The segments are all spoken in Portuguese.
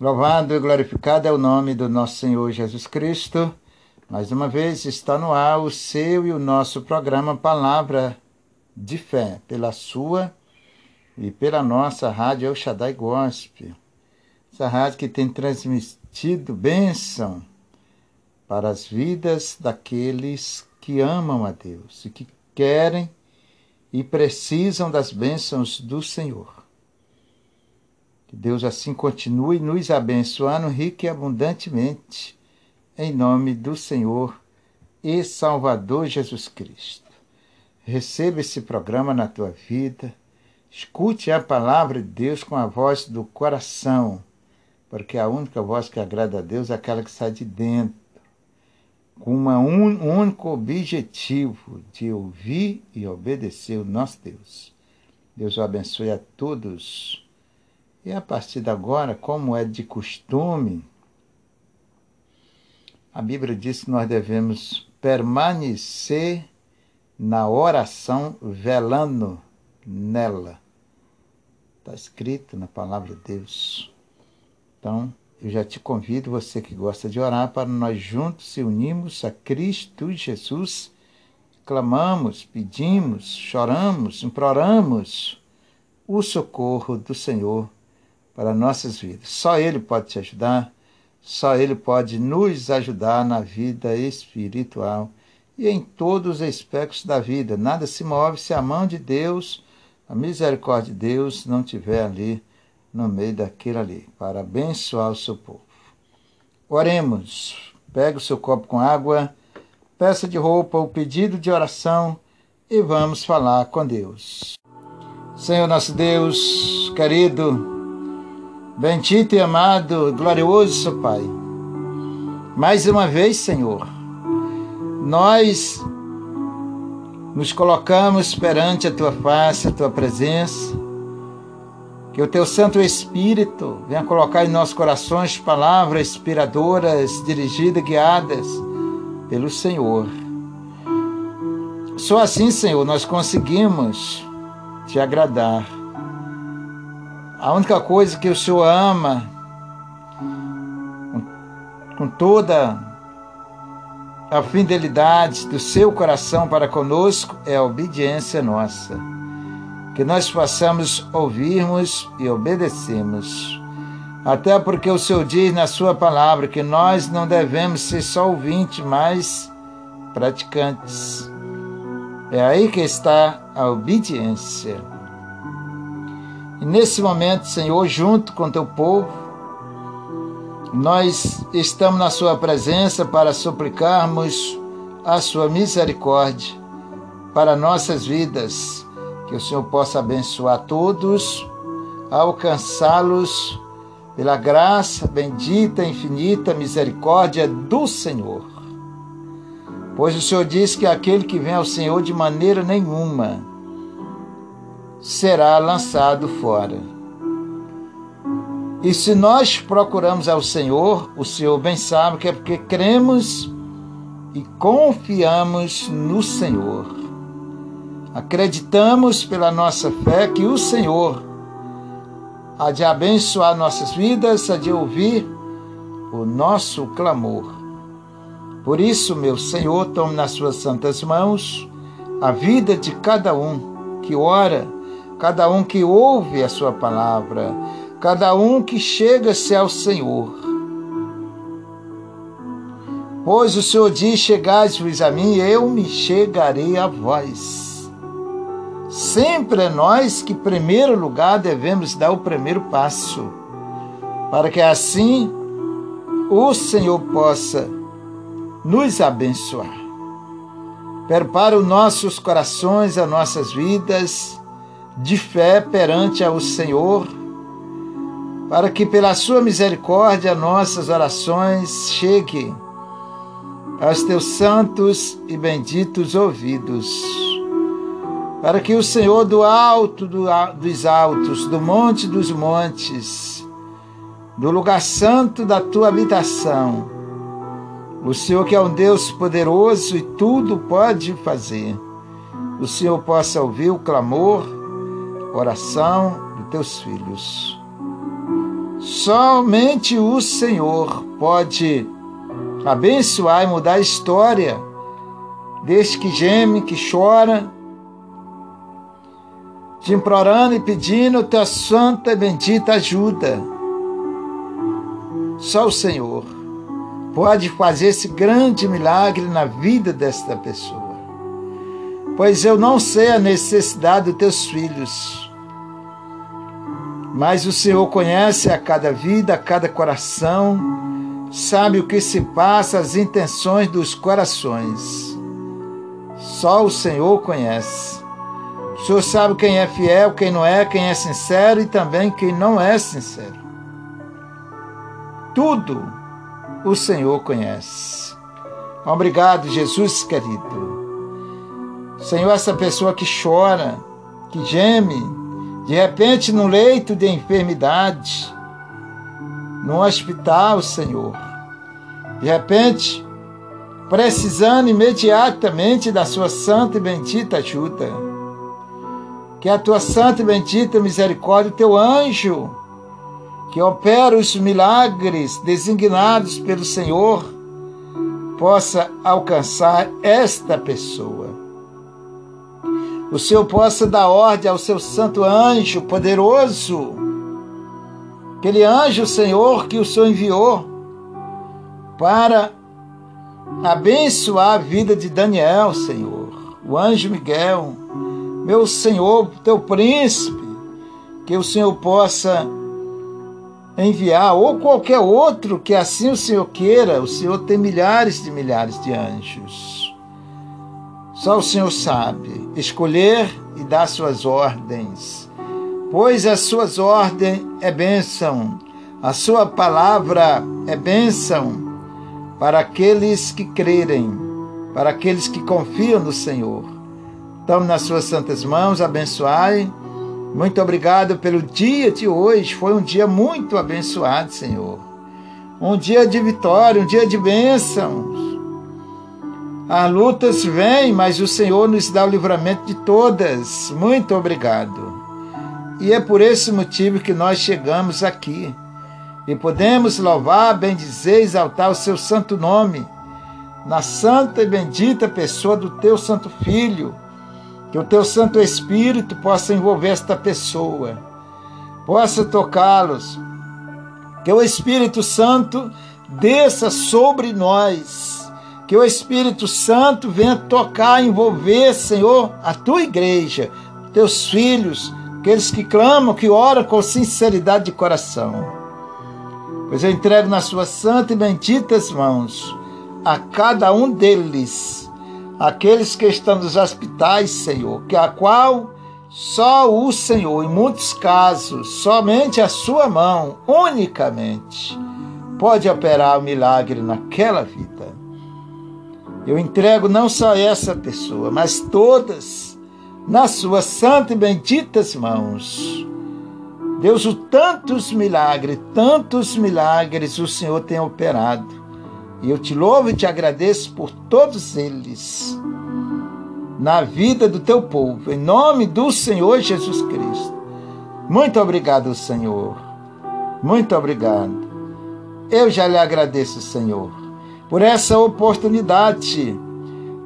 Louvado e glorificado é o nome do nosso Senhor Jesus Cristo. Mais uma vez está no ar o seu e o nosso programa Palavra de Fé, pela sua e pela nossa rádio El Shaddai Gospel. Essa rádio que tem transmitido bênção para as vidas daqueles que amam a Deus e que querem e precisam das bênçãos do Senhor. Que Deus assim continue nos abençoando rica e abundantemente, em nome do Senhor e Salvador Jesus Cristo. Receba esse programa na tua vida, escute a palavra de Deus com a voz do coração, porque a única voz que agrada a Deus é aquela que sai de dentro, com um único objetivo de ouvir e obedecer o nosso Deus. Deus o abençoe a todos e a partir de agora, como é de costume, a Bíblia diz que nós devemos permanecer na oração, velando nela. Está escrito na palavra de Deus. Então, eu já te convido, você que gosta de orar, para nós juntos se unirmos a Cristo Jesus, clamamos, pedimos, choramos, imploramos o socorro do Senhor para nossas vidas. Só Ele pode te ajudar, só Ele pode nos ajudar na vida espiritual e em todos os aspectos da vida. Nada se move se a mão de Deus, a misericórdia de Deus não estiver ali no meio daquilo ali, para abençoar o seu povo. Oremos. Pega o seu copo com água, peça de roupa, o pedido de oração e vamos falar com Deus. Senhor nosso Deus, querido, Bendito e amado, glorioso Pai. Mais uma vez, Senhor, nós nos colocamos perante a tua face, a tua presença. Que o teu Santo Espírito venha colocar em nossos corações palavras inspiradoras, dirigidas, guiadas pelo Senhor. Só assim, Senhor, nós conseguimos te agradar. A única coisa que o Senhor ama com toda a fidelidade do seu coração para conosco é a obediência nossa. Que nós possamos ouvirmos e obedecermos. Até porque o Senhor diz na sua palavra que nós não devemos ser só ouvintes, mas praticantes. É aí que está a obediência. E nesse momento, Senhor, junto com teu povo, nós estamos na Sua presença para suplicarmos a Sua misericórdia para nossas vidas. Que o Senhor possa abençoar todos, alcançá-los pela graça bendita, infinita misericórdia do Senhor. Pois o Senhor diz que aquele que vem ao Senhor de maneira nenhuma será lançado fora. E se nós procuramos ao Senhor, o Senhor bem sabe que é porque cremos e confiamos no Senhor. Acreditamos pela nossa fé que o Senhor há de abençoar nossas vidas, há de ouvir o nosso clamor. Por isso, meu Senhor, tome nas suas santas mãos a vida de cada um que ora cada um que ouve a sua palavra, cada um que chega-se ao Senhor. Pois o Senhor diz: Chegai-vos a mim, eu me chegarei a vós. Sempre é nós que, em primeiro lugar, devemos dar o primeiro passo, para que assim o Senhor possa nos abençoar. Prepara os nossos corações, as nossas vidas, de fé perante ao Senhor, para que pela sua misericórdia nossas orações cheguem aos teus santos e benditos ouvidos. Para que o Senhor do alto do, dos altos, do monte dos montes, do lugar santo da tua habitação, o Senhor que é um Deus poderoso e tudo pode fazer, o Senhor possa ouvir o clamor oração dos teus filhos. Somente o Senhor pode abençoar e mudar a história deste que geme, que chora, te implorando e pedindo tua santa e bendita ajuda. Só o Senhor pode fazer esse grande milagre na vida desta pessoa. Pois eu não sei a necessidade dos teus filhos, mas o Senhor conhece a cada vida, a cada coração, sabe o que se passa, as intenções dos corações. Só o Senhor conhece. O Senhor sabe quem é fiel, quem não é, quem é sincero e também quem não é sincero. Tudo o Senhor conhece. Obrigado, Jesus querido. Senhor, essa pessoa que chora, que geme, de repente no leito de enfermidade, no hospital, Senhor. De repente, precisando imediatamente da sua santa e bendita ajuda que a tua santa e bendita misericórdia, o teu anjo, que opera os milagres designados pelo Senhor, possa alcançar esta pessoa. O Senhor possa dar ordem ao seu santo anjo poderoso, aquele anjo, Senhor, que o Senhor enviou para abençoar a vida de Daniel, Senhor, o anjo Miguel meu Senhor, teu príncipe, que o Senhor possa enviar, ou qualquer outro que assim o Senhor queira, o Senhor tem milhares de milhares de anjos. Só o Senhor sabe escolher e dar suas ordens, pois as suas ordens é bênção, a sua palavra é bênção para aqueles que crerem, para aqueles que confiam no Senhor. Tome nas suas santas mãos, abençoai. Muito obrigado pelo dia de hoje. Foi um dia muito abençoado, Senhor. Um dia de vitória, um dia de bênçãos. As lutas vêm, mas o Senhor nos dá o livramento de todas. Muito obrigado. E é por esse motivo que nós chegamos aqui. E podemos louvar, bendizer, exaltar o seu santo nome, na santa e bendita pessoa do teu santo Filho que o teu Santo Espírito possa envolver esta pessoa, possa tocá-los. Que o Espírito Santo desça sobre nós. Que o Espírito Santo venha tocar, envolver, Senhor, a tua igreja, teus filhos, aqueles que clamam, que oram com sinceridade de coração. Pois eu entrego nas suas santas e benditas mãos a cada um deles aqueles que estão nos hospitais, Senhor, que a qual só o Senhor, em muitos casos, somente a sua mão, unicamente, pode operar o milagre naquela vida. Eu entrego não só essa pessoa, mas todas nas suas santas e benditas mãos. Deus, o tantos milagres, tantos milagres o Senhor tem operado. E eu te louvo e te agradeço por todos eles na vida do teu povo, em nome do Senhor Jesus Cristo. Muito obrigado, Senhor. Muito obrigado. Eu já lhe agradeço, Senhor, por essa oportunidade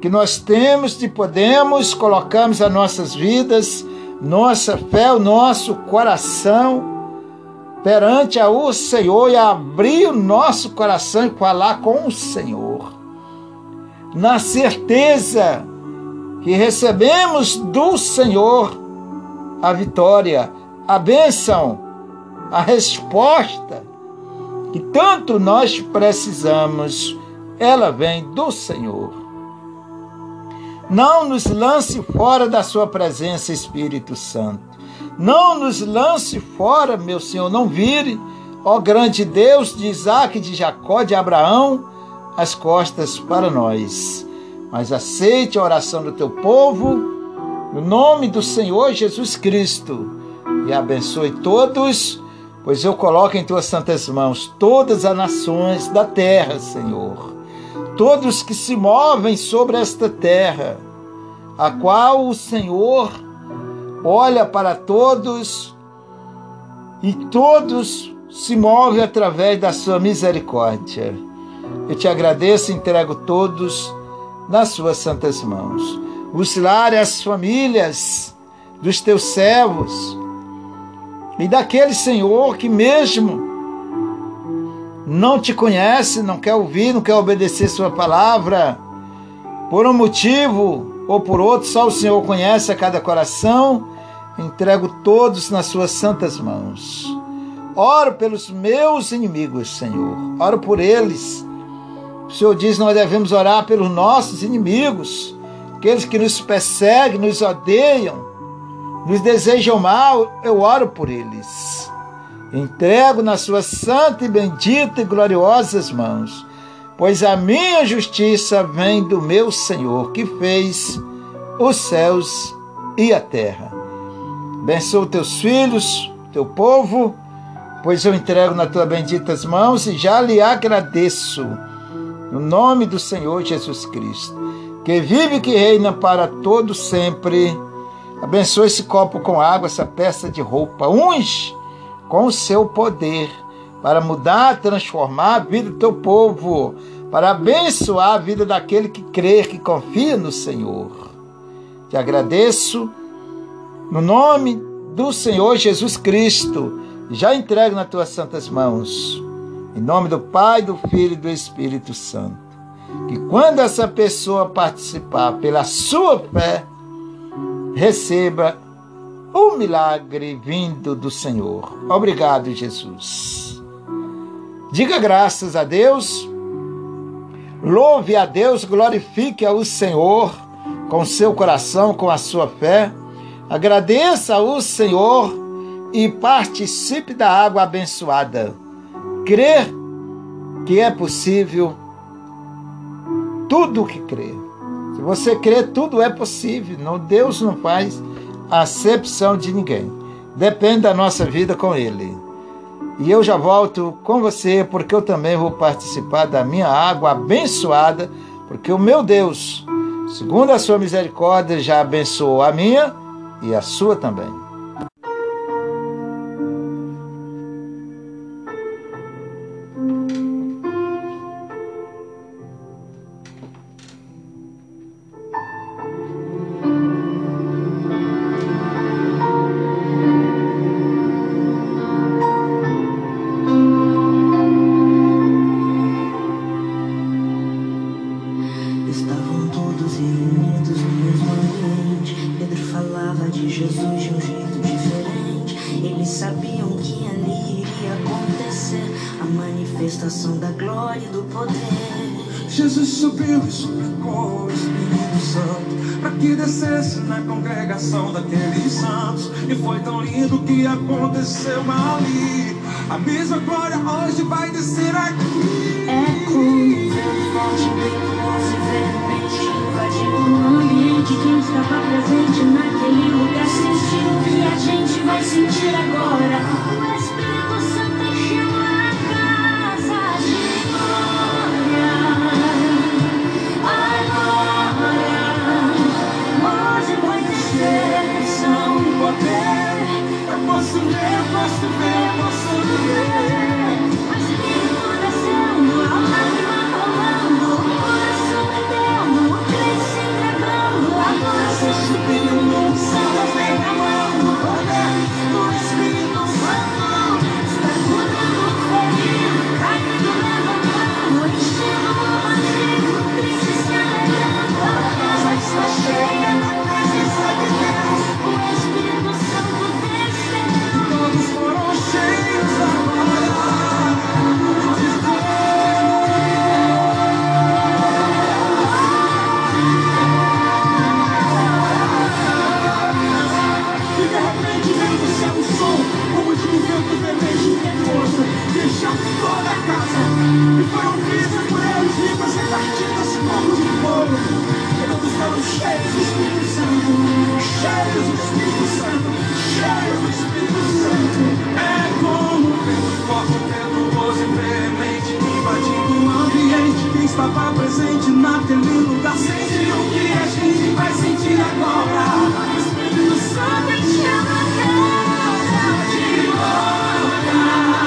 que nós temos de podermos colocarmos as nossas vidas, nossa fé, o nosso coração perante o Senhor e abrir o nosso coração e falar com o Senhor. Na certeza que recebemos do Senhor a vitória, a bênção, a resposta que tanto nós precisamos, ela vem do Senhor. Não nos lance fora da Sua presença, Espírito Santo. Não nos lance fora, meu Senhor, não vire, ó grande Deus de Isaac, de Jacó, de Abraão, as costas para nós. Mas aceite a oração do teu povo, no nome do Senhor Jesus Cristo, e abençoe todos, pois eu coloco em tuas santas mãos todas as nações da terra, Senhor. Todos que se movem sobre esta terra, a qual o Senhor olha para todos e todos se move através da sua misericórdia. Eu te agradeço e entrego todos nas suas santas mãos. Os lares, as famílias dos teus servos e daquele Senhor que mesmo não te conhece, não quer ouvir, não quer obedecer sua palavra, por um motivo ou por outro, só o Senhor conhece a cada coração. Entrego todos nas suas santas mãos. Oro pelos meus inimigos, Senhor. Oro por eles. O Senhor diz: nós devemos orar pelos nossos inimigos, aqueles que nos perseguem, nos odeiam, nos desejam mal. Eu oro por eles. Entrego nas suas santas e benditas e gloriosas mãos, pois a minha justiça vem do meu Senhor, que fez os céus e a terra. Abençoa teus filhos, teu povo pois eu entrego nas tuas benditas mãos e já lhe agradeço, no nome do Senhor Jesus Cristo, que vive e que reina para todo sempre. Abençoa esse copo com água, essa peça de roupa, unge com o seu poder para mudar, transformar a vida do teu povo, para abençoar a vida daquele que crê, que confia no Senhor. Te agradeço no nome do Senhor Jesus Cristo já entrego nas tuas santas mãos. Em nome do Pai, do Filho e do Espírito Santo. Que quando essa pessoa participar pela sua fé, receba o milagre vindo do Senhor. Obrigado, Jesus. Diga graças a Deus. Louve a Deus, glorifique ao Senhor com seu coração, com a sua fé. Agradeça ao Senhor e participe da água abençoada. Crer que é possível tudo o que crê. Se você crê, tudo é possível. Não, Deus não faz acepção de ninguém. Depende da nossa vida com Ele. E eu já volto com você, porque eu também vou participar da minha água abençoada, porque o meu Deus, segundo a sua misericórdia, já abençoou a minha e a sua também. Aconteceu ali. A mesma glória hoje vai descer aqui. É como vento forte, bem veemente invadindo o ambiente. Quem estava presente naquele lugar sentiu o que a gente vai sentir agora. partir desse corpo de fogo, todos estamos cheios do Espírito Santo, cheios do Espírito Santo, cheios do Espírito Santo. É como vento forte, tendo voz veemente, invadindo o ambiente, quem estava presente naquele lugar, sente o que a gente vai sentir agora. O Espírito Santo te chama, casa de volta.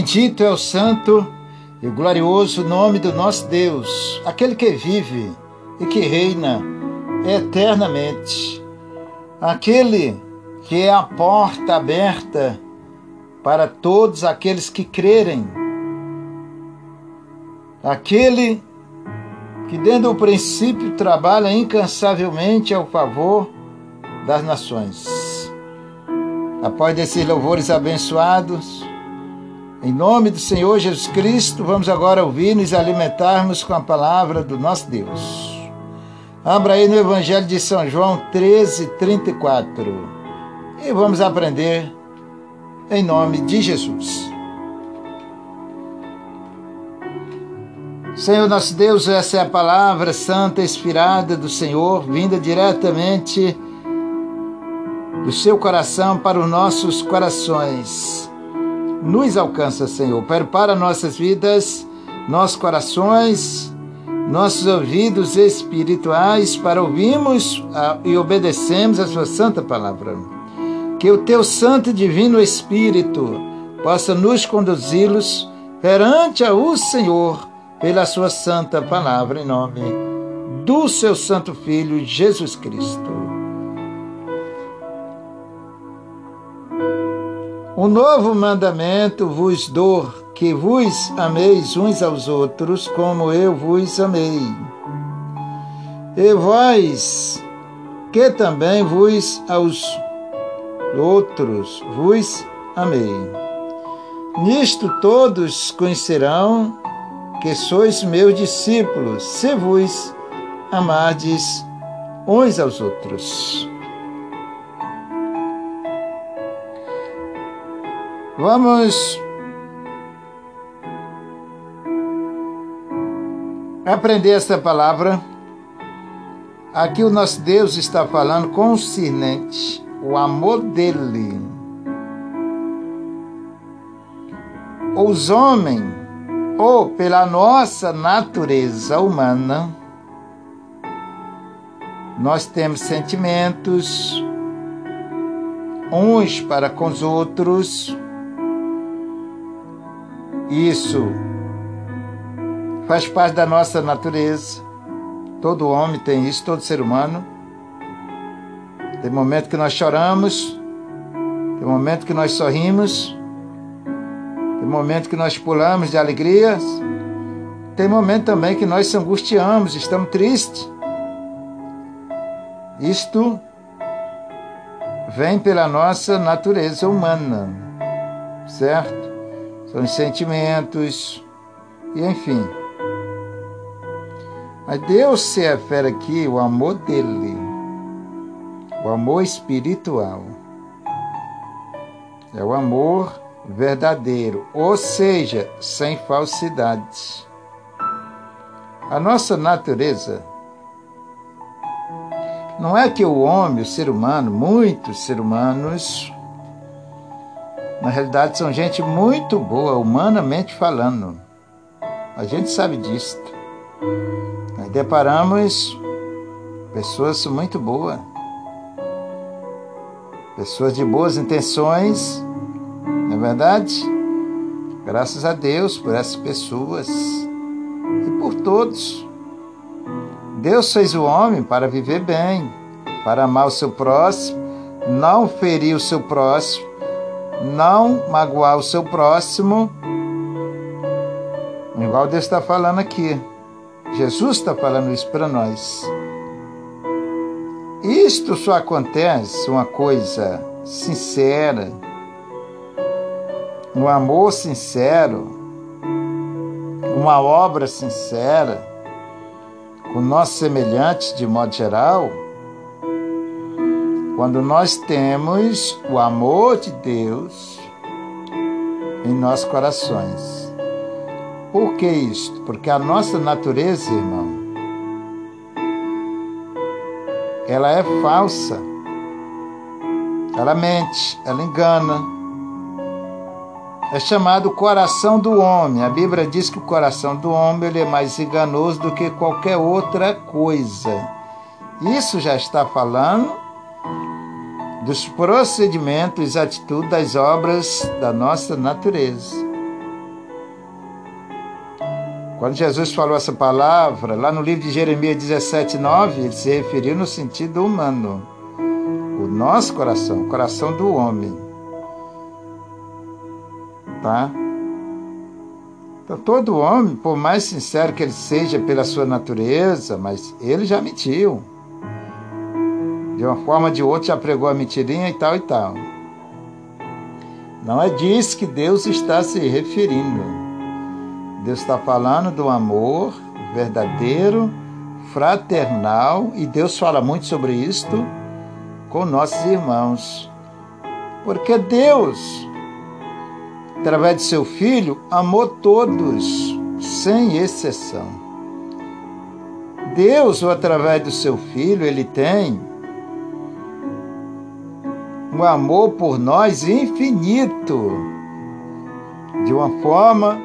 Bendito é o santo e o glorioso nome do nosso Deus, aquele que vive e que reina eternamente, aquele que é a porta aberta para todos aqueles que crerem, aquele que desde o princípio trabalha incansavelmente ao favor das nações. Após desses louvores abençoados, em nome do Senhor Jesus Cristo, vamos agora ouvir nos alimentarmos com a palavra do nosso Deus. Abra aí no Evangelho de São João 13, 34 e vamos aprender em nome de Jesus. Senhor nosso Deus, essa é a palavra santa, inspirada do Senhor, vinda diretamente do seu coração para os nossos corações. Nos alcança, Senhor. Prepara nossas vidas, nossos corações, nossos ouvidos espirituais para ouvirmos e obedecermos a Sua santa palavra. Que o Teu Santo e Divino Espírito possa nos conduzi-los perante o Senhor pela Sua santa palavra, em nome do Seu Santo Filho Jesus Cristo. Um novo mandamento vos dou, que vos ameis uns aos outros, como eu vos amei. E vós, que também vos aos outros vos amei. Nisto todos conhecerão que sois meus discípulos, se vos amardes uns aos outros. Vamos aprender essa palavra. Aqui o nosso Deus está falando concernente o amor dele. Os homens, ou pela nossa natureza humana, nós temos sentimentos uns para com os outros, isso faz parte da nossa natureza. Todo homem tem isso, todo ser humano. Tem momento que nós choramos, tem momento que nós sorrimos, tem momento que nós pulamos de alegria, tem momento também que nós se angustiamos, estamos tristes. Isto vem pela nossa natureza humana, certo? São os sentimentos, e enfim. Mas Deus se refere aqui o amor dele, o amor espiritual. É o amor verdadeiro, ou seja, sem falsidade. A nossa natureza não é que o homem, o ser humano, muitos seres humanos, na realidade, são gente muito boa, humanamente falando. A gente sabe disso. Nós deparamos pessoas muito boas, pessoas de boas intenções, não é verdade? Graças a Deus por essas pessoas e por todos. Deus fez o homem para viver bem, para amar o seu próximo, não ferir o seu próximo não magoar o seu próximo, igual Deus está falando aqui. Jesus está falando isso para nós. Isto só acontece uma coisa sincera, um amor sincero, uma obra sincera, com nossos semelhantes de modo geral quando nós temos o amor de Deus em nossos corações. Por que isto? Porque a nossa natureza, irmão, ela é falsa. Ela mente, ela engana. É chamado coração do homem. A Bíblia diz que o coração do homem ele é mais enganoso do que qualquer outra coisa. Isso já está falando dos procedimentos e atitudes das obras da nossa natureza. Quando Jesus falou essa palavra, lá no livro de Jeremias 17, 9, ele se referiu no sentido humano. O nosso coração, o coração do homem. Tá? Então, todo homem, por mais sincero que ele seja pela sua natureza, mas ele já mentiu. De uma forma ou de outra já pregou a mentirinha e tal e tal. Não é disso que Deus está se referindo. Deus está falando do amor verdadeiro, fraternal, e Deus fala muito sobre isto com nossos irmãos. Porque Deus através de seu filho, amou todos, sem exceção. Deus, através do seu filho, ele tem um amor por nós infinito, de uma forma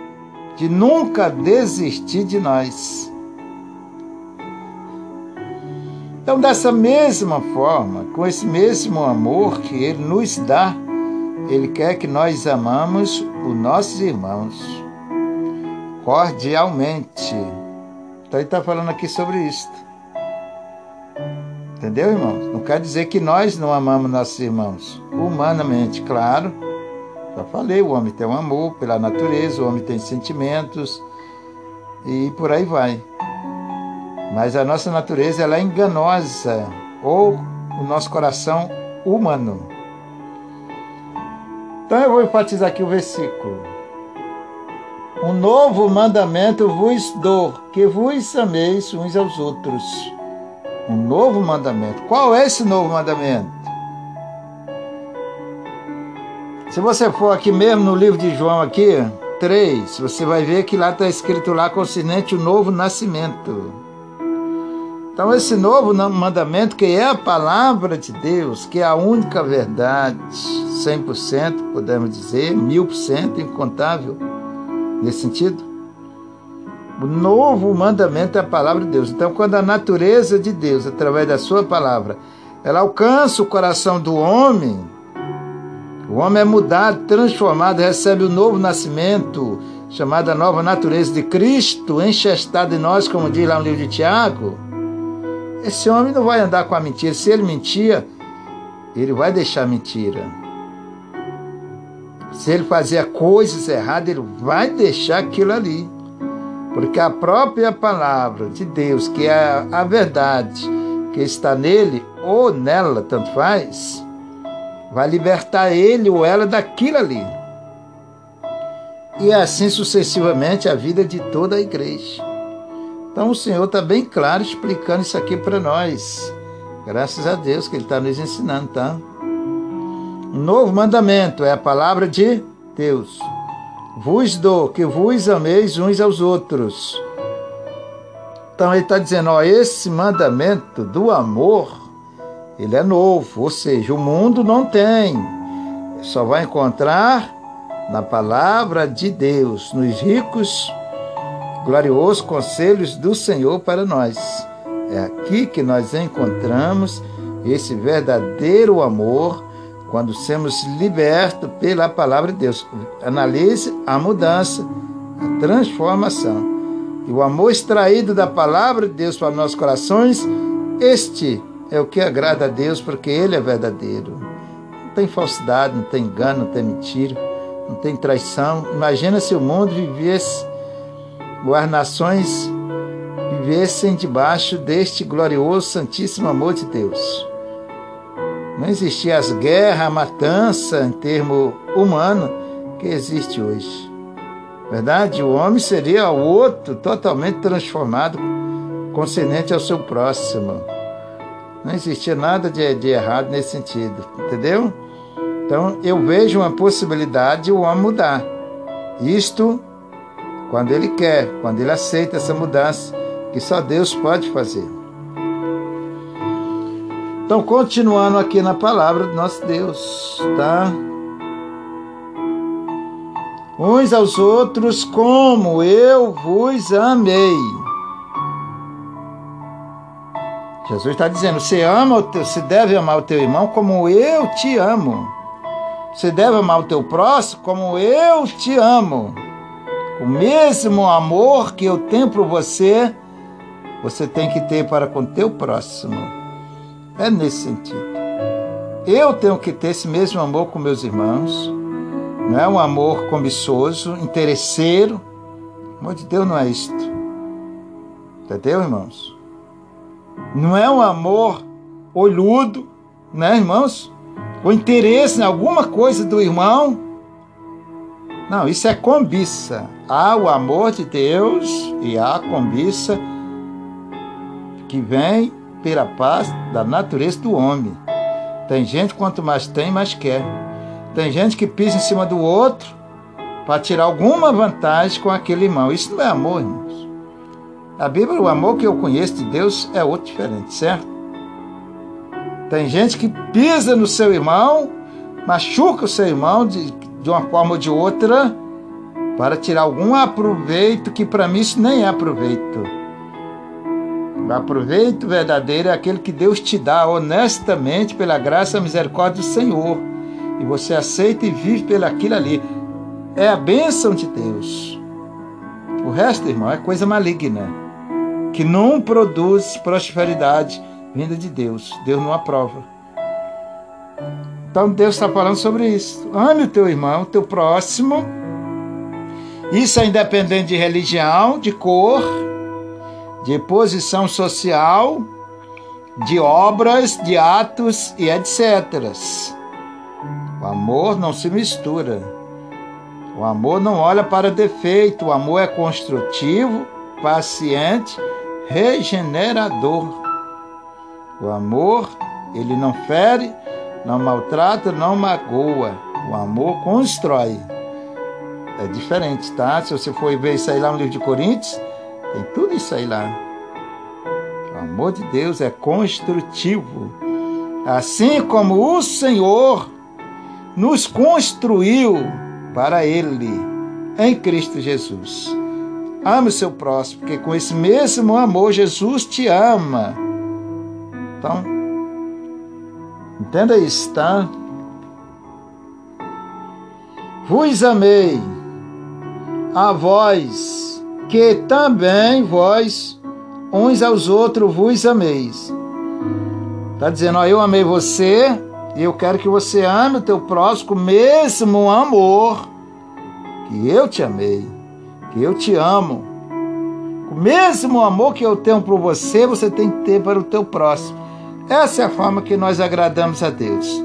de nunca desistir de nós. Então, dessa mesma forma, com esse mesmo amor que ele nos dá, ele quer que nós amamos os nossos irmãos cordialmente. Então ele está falando aqui sobre isso. Entendeu, irmãos? Não quer dizer que nós não amamos nossos irmãos. Humanamente, claro. Já falei, o homem tem um amor pela natureza, o homem tem sentimentos e por aí vai. Mas a nossa natureza ela é enganosa ou o nosso coração humano. Então eu vou enfatizar aqui o versículo. Um novo mandamento vos dou, que vos ameis uns aos outros. Um novo mandamento. Qual é esse novo mandamento? Se você for aqui mesmo no livro de João aqui, 3, você vai ver que lá está escrito lá consonante o novo nascimento. Então, esse novo mandamento, que é a palavra de Deus, que é a única verdade, 100%, podemos dizer, mil por cento, incontável, nesse sentido. O novo mandamento é a palavra de Deus. Então, quando a natureza de Deus, através da sua palavra, ela alcança o coração do homem, o homem é mudado, transformado, recebe o novo nascimento, chamada nova natureza de Cristo, enxestado em nós, como diz lá no livro de Tiago esse homem não vai andar com a mentira. Se ele mentia, ele vai deixar a mentira. Se ele fazia coisas erradas, ele vai deixar aquilo ali. Porque a própria palavra de Deus, que é a verdade, que está nele ou nela, tanto faz, vai libertar ele ou ela daquilo ali. E assim sucessivamente a vida de toda a igreja. Então o Senhor está bem claro explicando isso aqui para nós. Graças a Deus que Ele está nos ensinando, tá? Um novo mandamento é a palavra de Deus. Vos dou que vos ameis uns aos outros. Então ele está dizendo, ó, esse mandamento do amor, ele é novo, ou seja, o mundo não tem. Só vai encontrar na palavra de Deus, nos ricos gloriosos conselhos do Senhor para nós. É aqui que nós encontramos esse verdadeiro amor quando somos libertos pela palavra de Deus. Analise a mudança, a transformação. E o amor extraído da palavra de Deus para nossos corações, este é o que agrada a Deus, porque Ele é verdadeiro. Não tem falsidade, não tem engano, não tem mentira, não tem traição. Imagina se o mundo vivesse as nações vivessem debaixo deste glorioso Santíssimo amor de Deus. Não existia as guerras, a matança em termo humano que existe hoje. Verdade? O homem seria o outro totalmente transformado, concernente ao seu próximo. Não existia nada de, de errado nesse sentido, entendeu? Então eu vejo uma possibilidade de o homem mudar. Isto quando ele quer, quando ele aceita essa mudança que só Deus pode fazer. Então, continuando aqui na palavra do nosso Deus, tá? Uns aos outros como eu vos amei. Jesus está dizendo: você ama, você deve amar o teu irmão como eu te amo. Você deve amar o teu próximo como eu te amo. O mesmo amor que eu tenho por você, você tem que ter para com o teu próximo. É nesse sentido. Eu tenho que ter esse mesmo amor com meus irmãos. Não é um amor cobiçoso, interesseiro. O amor de Deus não é isto. Entendeu, irmãos? Não é um amor olhudo, né, irmãos? O interesse em alguma coisa do irmão. Não, isso é cobiça. Há o amor de Deus e há a cobiça que vem pela paz da natureza do homem. Tem gente quanto mais tem, mais quer. Tem gente que pisa em cima do outro para tirar alguma vantagem com aquele irmão. Isso não é amor, irmãos. A Bíblia, o amor que eu conheço de Deus é outro diferente, certo? Tem gente que pisa no seu irmão, machuca o seu irmão de, de uma forma ou de outra para tirar algum aproveito que para mim isso nem é aproveito. O aproveito verdadeiro é aquele que Deus te dá honestamente pela graça e misericórdia do Senhor. E você aceita e vive pelaquilo ali. É a bênção de Deus. O resto, irmão, é coisa maligna. Que não produz prosperidade vinda de Deus. Deus não aprova. Então Deus está falando sobre isso. Ame o teu irmão, o teu próximo. Isso é independente de religião, de cor, de posição social, de obras, de atos e etc. O amor não se mistura. O amor não olha para defeito. O amor é construtivo, paciente, regenerador. O amor, ele não fere, não maltrata, não magoa. O amor constrói. É diferente, tá? Se você for ver isso aí lá no livro de Coríntios, tem tudo isso aí lá. O amor de Deus é construtivo. Assim como o Senhor nos construiu para Ele em Cristo Jesus. Ame o seu próximo, porque com esse mesmo amor Jesus te ama. Então, entenda isso, tá? Vos amei a vós que também vós uns aos outros vos ameis. Está dizendo, ó, eu amei você e eu quero que você ame o teu próximo com o mesmo amor que eu te amei, que eu te amo. O mesmo amor que eu tenho por você, você tem que ter para o teu próximo. Essa é a forma que nós agradamos a Deus.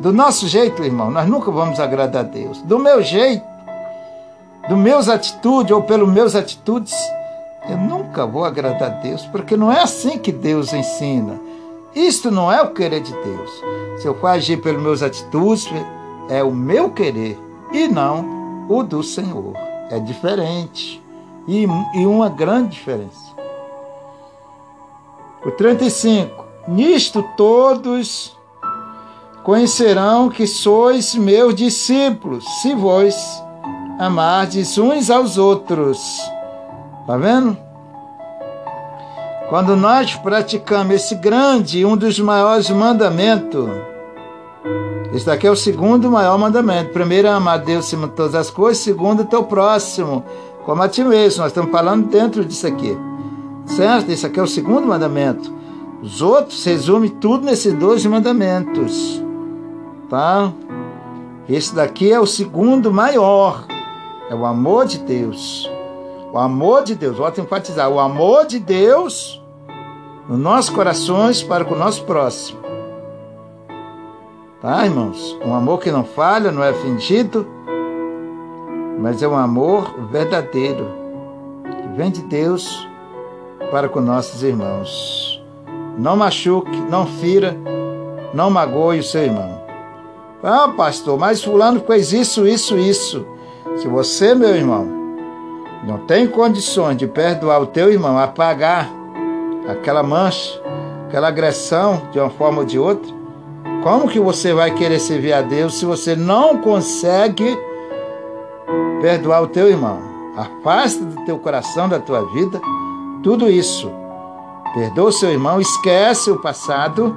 Do nosso jeito, irmão, nós nunca vamos agradar a Deus. Do meu jeito, do meus atitudes ou pelos meus atitudes, eu nunca vou agradar a Deus, porque não é assim que Deus ensina. Isto não é o querer de Deus. Se eu for agir pelos meus atitudes, é o meu querer e não o do Senhor. É diferente. E, e uma grande diferença. O 35. Nisto todos conhecerão que sois meus discípulos, se vós amardes uns aos outros. Tá vendo? Quando nós praticamos esse grande, um dos maiores mandamentos, esse daqui é o segundo maior mandamento. Primeiro é amar Deus acima de todas as coisas, segundo, teu próximo, como a ti mesmo. Nós estamos falando dentro disso aqui. Certo? Esse aqui é o segundo mandamento. Os outros resumem tudo nesses dois mandamentos. Tá? Esse daqui é o segundo maior. É o amor de Deus. O amor de Deus, volto a enfatizar, o amor de Deus nos nossos corações para com o nosso próximo. Tá, irmãos? Um amor que não falha, não é fingido, mas é um amor verdadeiro, que vem de Deus para com nossos irmãos. Não machuque, não fira, não magoe o seu irmão. Ah, pastor, mas fulano fez isso, isso, isso. Se você, meu irmão, não tem condições de perdoar o teu irmão, apagar aquela mancha, aquela agressão de uma forma ou de outra, como que você vai querer servir a Deus se você não consegue perdoar o teu irmão? Afasta do teu coração, da tua vida, tudo isso. Perdoa o seu irmão, esquece o passado.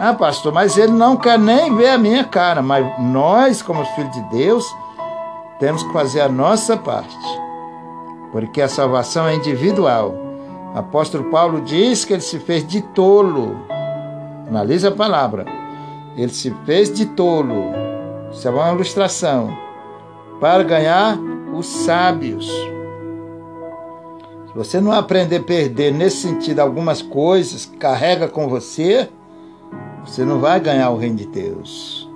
Ah, pastor, mas ele não quer nem ver a minha cara. Mas nós, como filhos de Deus, temos que fazer a nossa parte. Porque a salvação é individual. O apóstolo Paulo diz que ele se fez de tolo. Analise a palavra. Ele se fez de tolo. Isso é uma ilustração. Para ganhar os sábios. Se você não aprender a perder nesse sentido algumas coisas, carrega com você, você não vai ganhar o reino de Deus.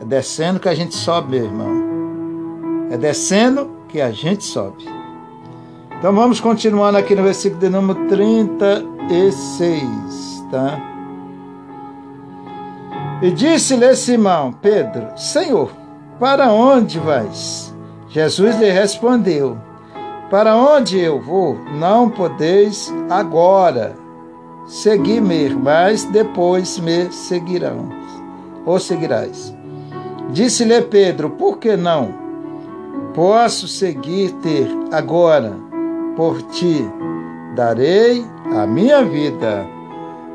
É descendo que a gente sobe, meu irmão. É descendo que a gente sobe. Então vamos continuando aqui no versículo de número 36, tá? E disse-lhe Simão, Pedro, Senhor, para onde vais? Jesus lhe respondeu: Para onde eu vou, não podeis agora seguir-me, mas depois me seguirão, ou seguirás. Disse-lhe Pedro: Por que não? Posso seguir-te agora, por ti darei a minha vida.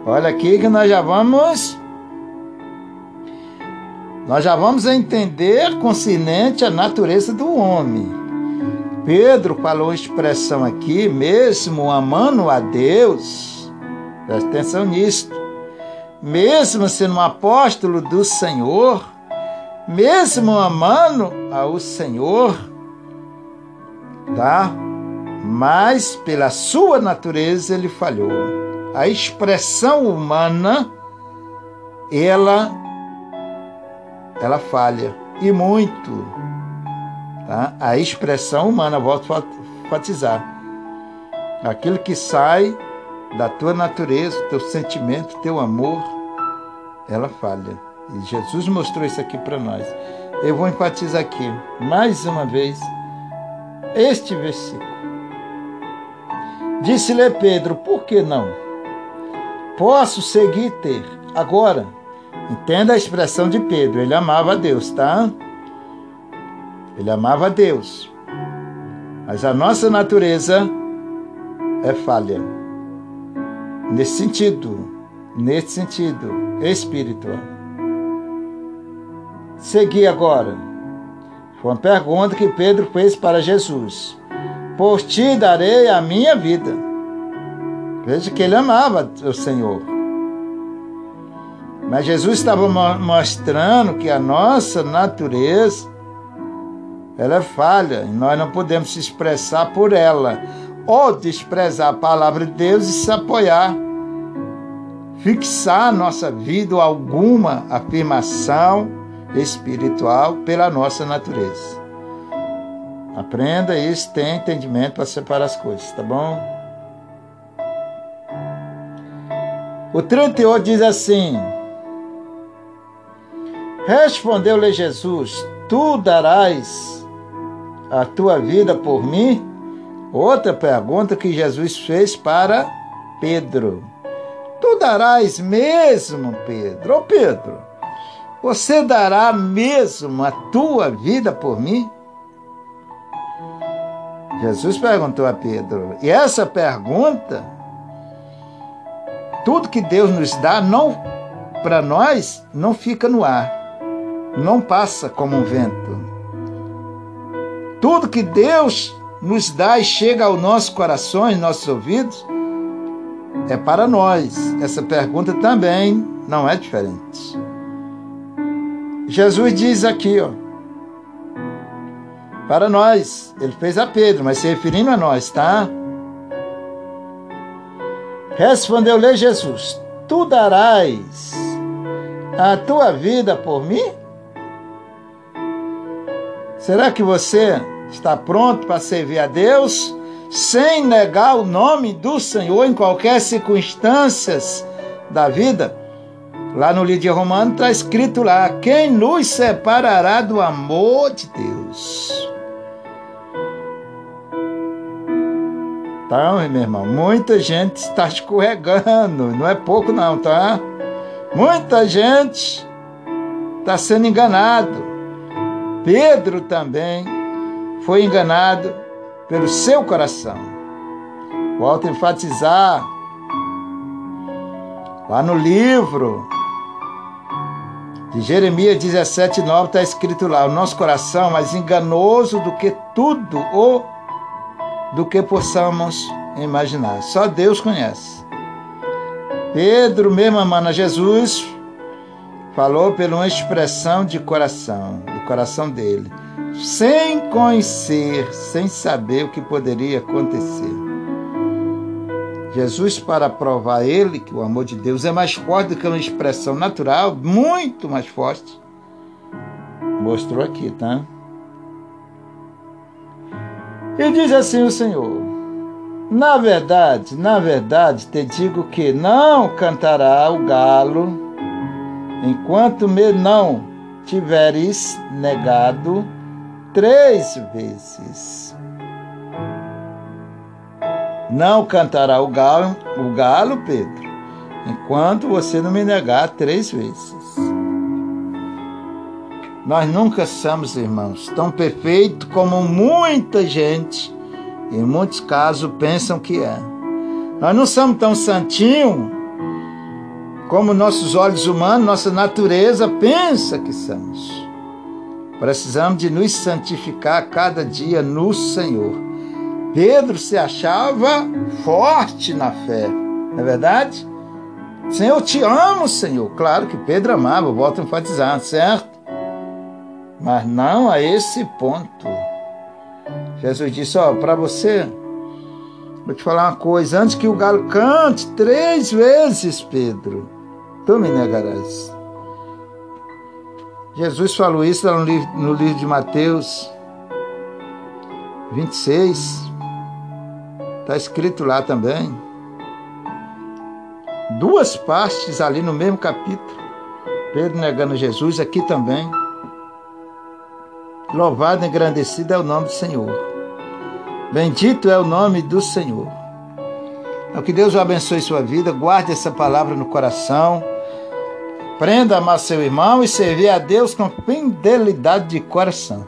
Olha aqui que nós já vamos nós já vamos entender concernente a natureza do homem. Pedro falou uma expressão aqui, mesmo amando a Deus, presta atenção nisto, mesmo sendo um apóstolo do Senhor, mesmo amando ao Senhor, tá? Mas pela sua natureza ele falhou. A expressão humana, ela ela falha e muito. Tá? A expressão humana, volto a enfatizar. Aquilo que sai da tua natureza, teu sentimento, teu amor, ela falha. E Jesus mostrou isso aqui para nós. Eu vou enfatizar aqui, mais uma vez, este versículo. Disse-lhe Pedro: Por que não? Posso seguir ter agora Entenda a expressão de Pedro, ele amava a Deus, tá? Ele amava a Deus. Mas a nossa natureza é falha. Nesse sentido, nesse sentido espiritual. Segui agora. Foi uma pergunta que Pedro fez para Jesus. Por ti darei a minha vida. Veja que ele amava o Senhor. Mas Jesus estava mostrando que a nossa natureza ela é falha e nós não podemos se expressar por ela ou desprezar a palavra de Deus e se apoiar, fixar nossa vida ou alguma afirmação espiritual pela nossa natureza. Aprenda isso, tenha entendimento para separar as coisas, tá bom? O 38 diz assim: Respondeu-lhe Jesus: Tu darás a tua vida por mim? Outra pergunta que Jesus fez para Pedro. Tu darás mesmo, Pedro? Ô Pedro, você dará mesmo a tua vida por mim? Jesus perguntou a Pedro. E essa pergunta, tudo que Deus nos dá, não para nós, não fica no ar não passa como um vento. Tudo que Deus nos dá e chega ao nosso coração, e nossos ouvidos, é para nós. Essa pergunta também não é diferente. Jesus diz aqui, ó, para nós, ele fez a Pedro, mas se referindo a nós, tá? Respondeu-lhe Jesus: Tu darás a tua vida por mim? Será que você está pronto para servir a Deus sem negar o nome do Senhor em qualquer circunstâncias da vida? Lá no livro de Romano está escrito lá: quem nos separará do amor de Deus? Então, meu irmão, muita gente está escorregando, não é pouco não, tá? Muita gente está sendo enganado. Pedro também foi enganado pelo seu coração. Volto a enfatizar. Lá no livro de Jeremias 17, 9 está escrito lá: o nosso coração é mais enganoso do que tudo ou do que possamos imaginar. Só Deus conhece. Pedro, mesmo amando a Jesus, falou por uma expressão de coração, do coração dele, sem conhecer, sem saber o que poderia acontecer. Jesus, para provar ele que o amor de Deus é mais forte do que uma expressão natural, muito mais forte, mostrou aqui, tá? E diz assim o Senhor: Na verdade, na verdade, te digo que não cantará o galo enquanto me não tiveres negado três vezes. Não cantará o galo, o galo, Pedro, enquanto você não me negar três vezes. Nós nunca somos, irmãos, tão perfeitos como muita gente, em muitos casos, pensam que é. Nós não somos tão santinhos como nossos olhos humanos, nossa natureza pensa que somos. Precisamos de nos santificar cada dia no Senhor. Pedro se achava forte na fé, não é verdade? Senhor, eu te amo, Senhor. Claro que Pedro amava, volto a enfatizar, certo? Mas não a esse ponto. Jesus disse: Ó, para você, vou te falar uma coisa. Antes que o galo cante três vezes, Pedro, tu me negarás. Jesus falou isso no livro, no livro de Mateus 26. Está escrito lá também. Duas partes ali no mesmo capítulo. Pedro negando Jesus, aqui também. Louvado e engrandecido é o nome do Senhor. Bendito é o nome do Senhor. É que Deus abençoe sua vida, guarde essa palavra no coração. Aprenda a amar seu irmão e servir a Deus com fidelidade de coração.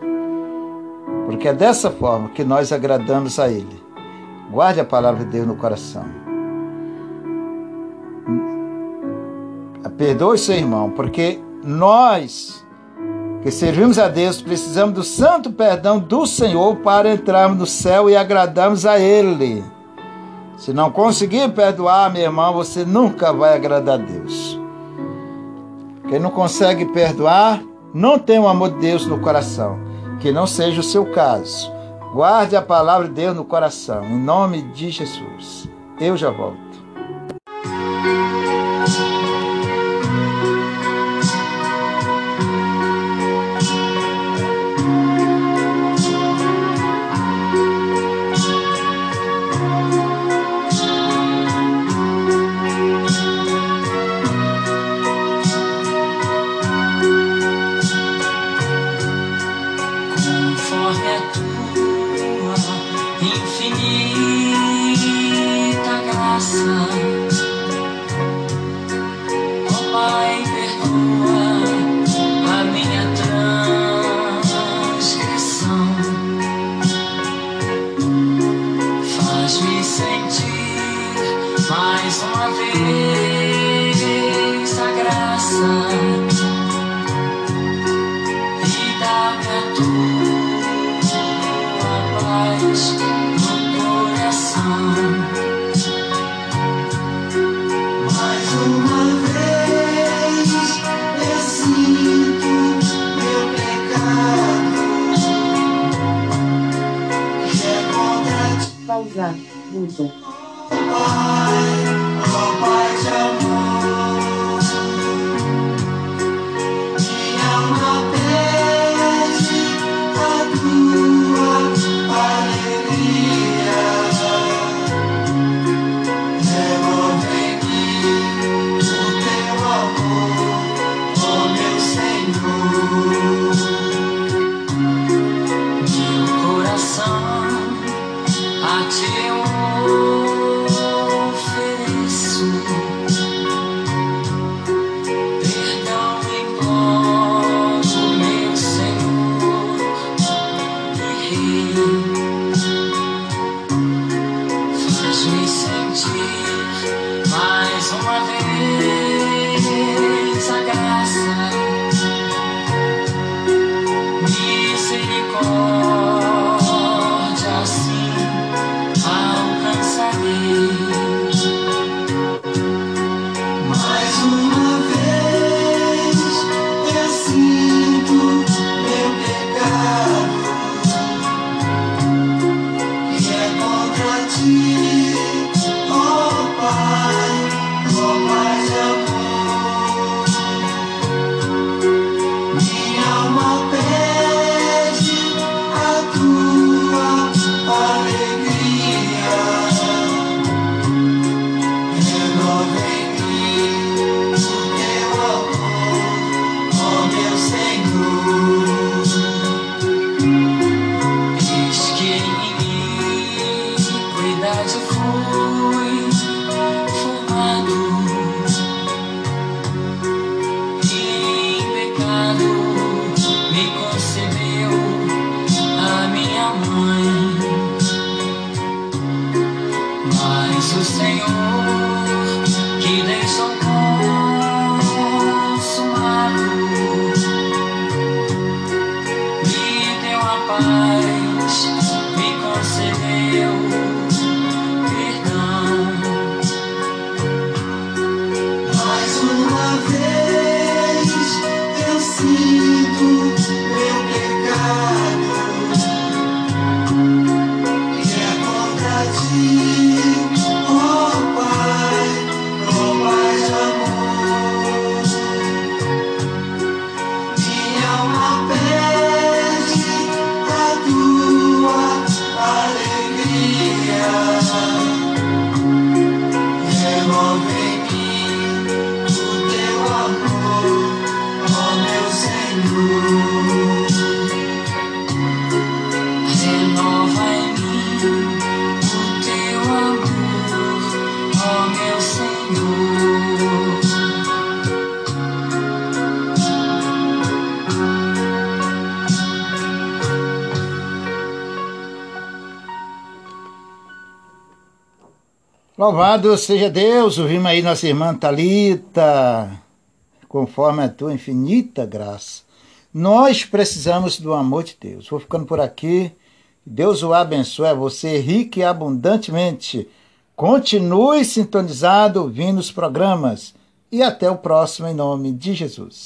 Porque é dessa forma que nós agradamos a Ele. Guarde a palavra de Deus no coração. Perdoe seu irmão, porque nós que servimos a Deus precisamos do santo perdão do Senhor para entrarmos no céu e agradarmos a Ele. Se não conseguir perdoar, meu irmão, você nunca vai agradar a Deus. Quem não consegue perdoar, não tem o amor de Deus no coração. Que não seja o seu caso. Guarde a palavra de Deus no coração. Em nome de Jesus. Eu já volto. Meu as a queen. Louvado seja Deus, ouvimos aí nossa irmã Talita, conforme a tua infinita graça. Nós precisamos do amor de Deus. Vou ficando por aqui. Deus o abençoe a você rique e abundantemente. Continue sintonizado ouvindo os programas. E até o próximo, em nome de Jesus.